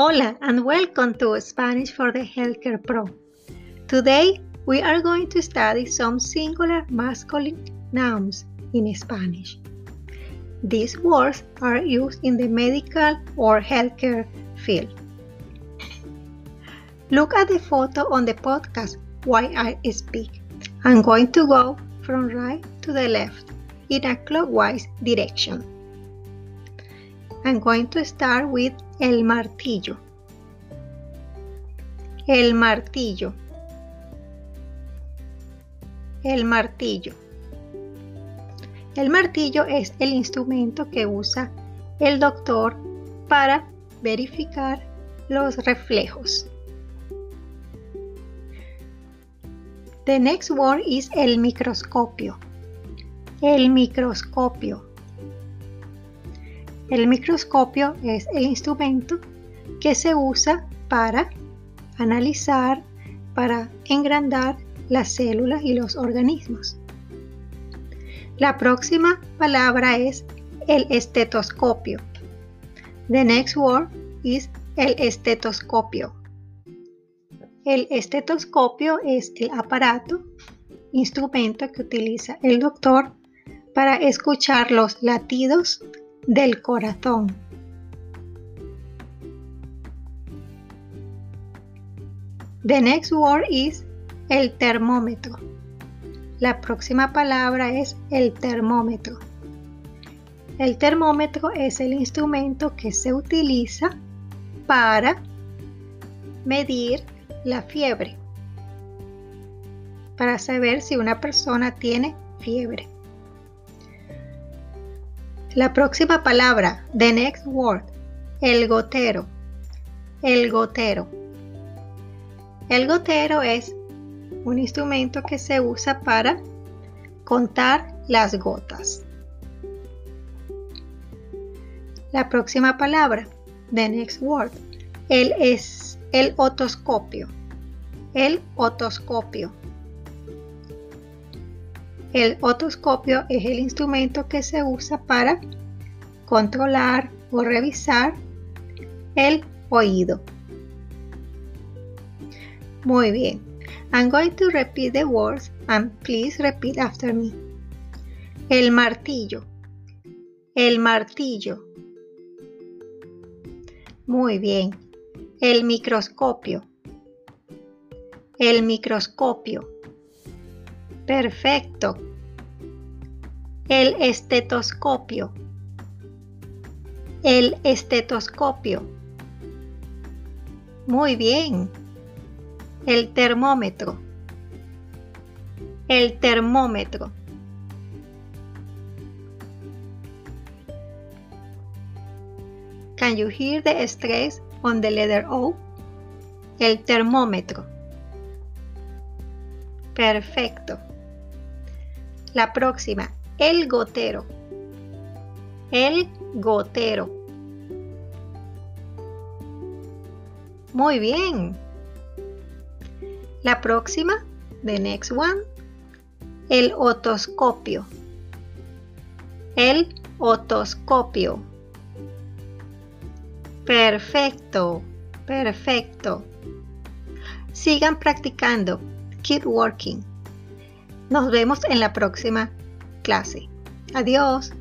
Hola and welcome to Spanish for the Healthcare Pro. Today we are going to study some singular masculine nouns in Spanish. These words are used in the medical or healthcare field. Look at the photo on the podcast while I speak. I'm going to go from right to the left in a clockwise direction. I'm going to start with el martillo. El martillo. El martillo. El martillo es el instrumento que usa el doctor para verificar los reflejos. The next word is el microscopio. El microscopio. El microscopio es el instrumento que se usa para analizar, para engrandar las células y los organismos. La próxima palabra es el estetoscopio. The next word is el estetoscopio. El estetoscopio es el aparato, instrumento que utiliza el doctor para escuchar los latidos del corazón. The next word is el termómetro. La próxima palabra es el termómetro. El termómetro es el instrumento que se utiliza para medir la fiebre, para saber si una persona tiene fiebre. La próxima palabra, the next word, el gotero. El gotero. El gotero es un instrumento que se usa para contar las gotas. La próxima palabra, the next word, el es el otoscopio. El otoscopio. El otoscopio es el instrumento que se usa para controlar o revisar el oído. Muy bien. I'm going to repeat the words and please repeat after me. El martillo. El martillo. Muy bien. El microscopio. El microscopio. Perfecto. El estetoscopio. El estetoscopio. Muy bien. El termómetro. El termómetro. Can you hear the stress on the letter O? El termómetro. Perfecto. La próxima, el gotero. El gotero. Muy bien. La próxima, the next one, el otoscopio. El otoscopio. Perfecto, perfecto. Sigan practicando. Keep working. Nos vemos en la próxima clase. Adiós.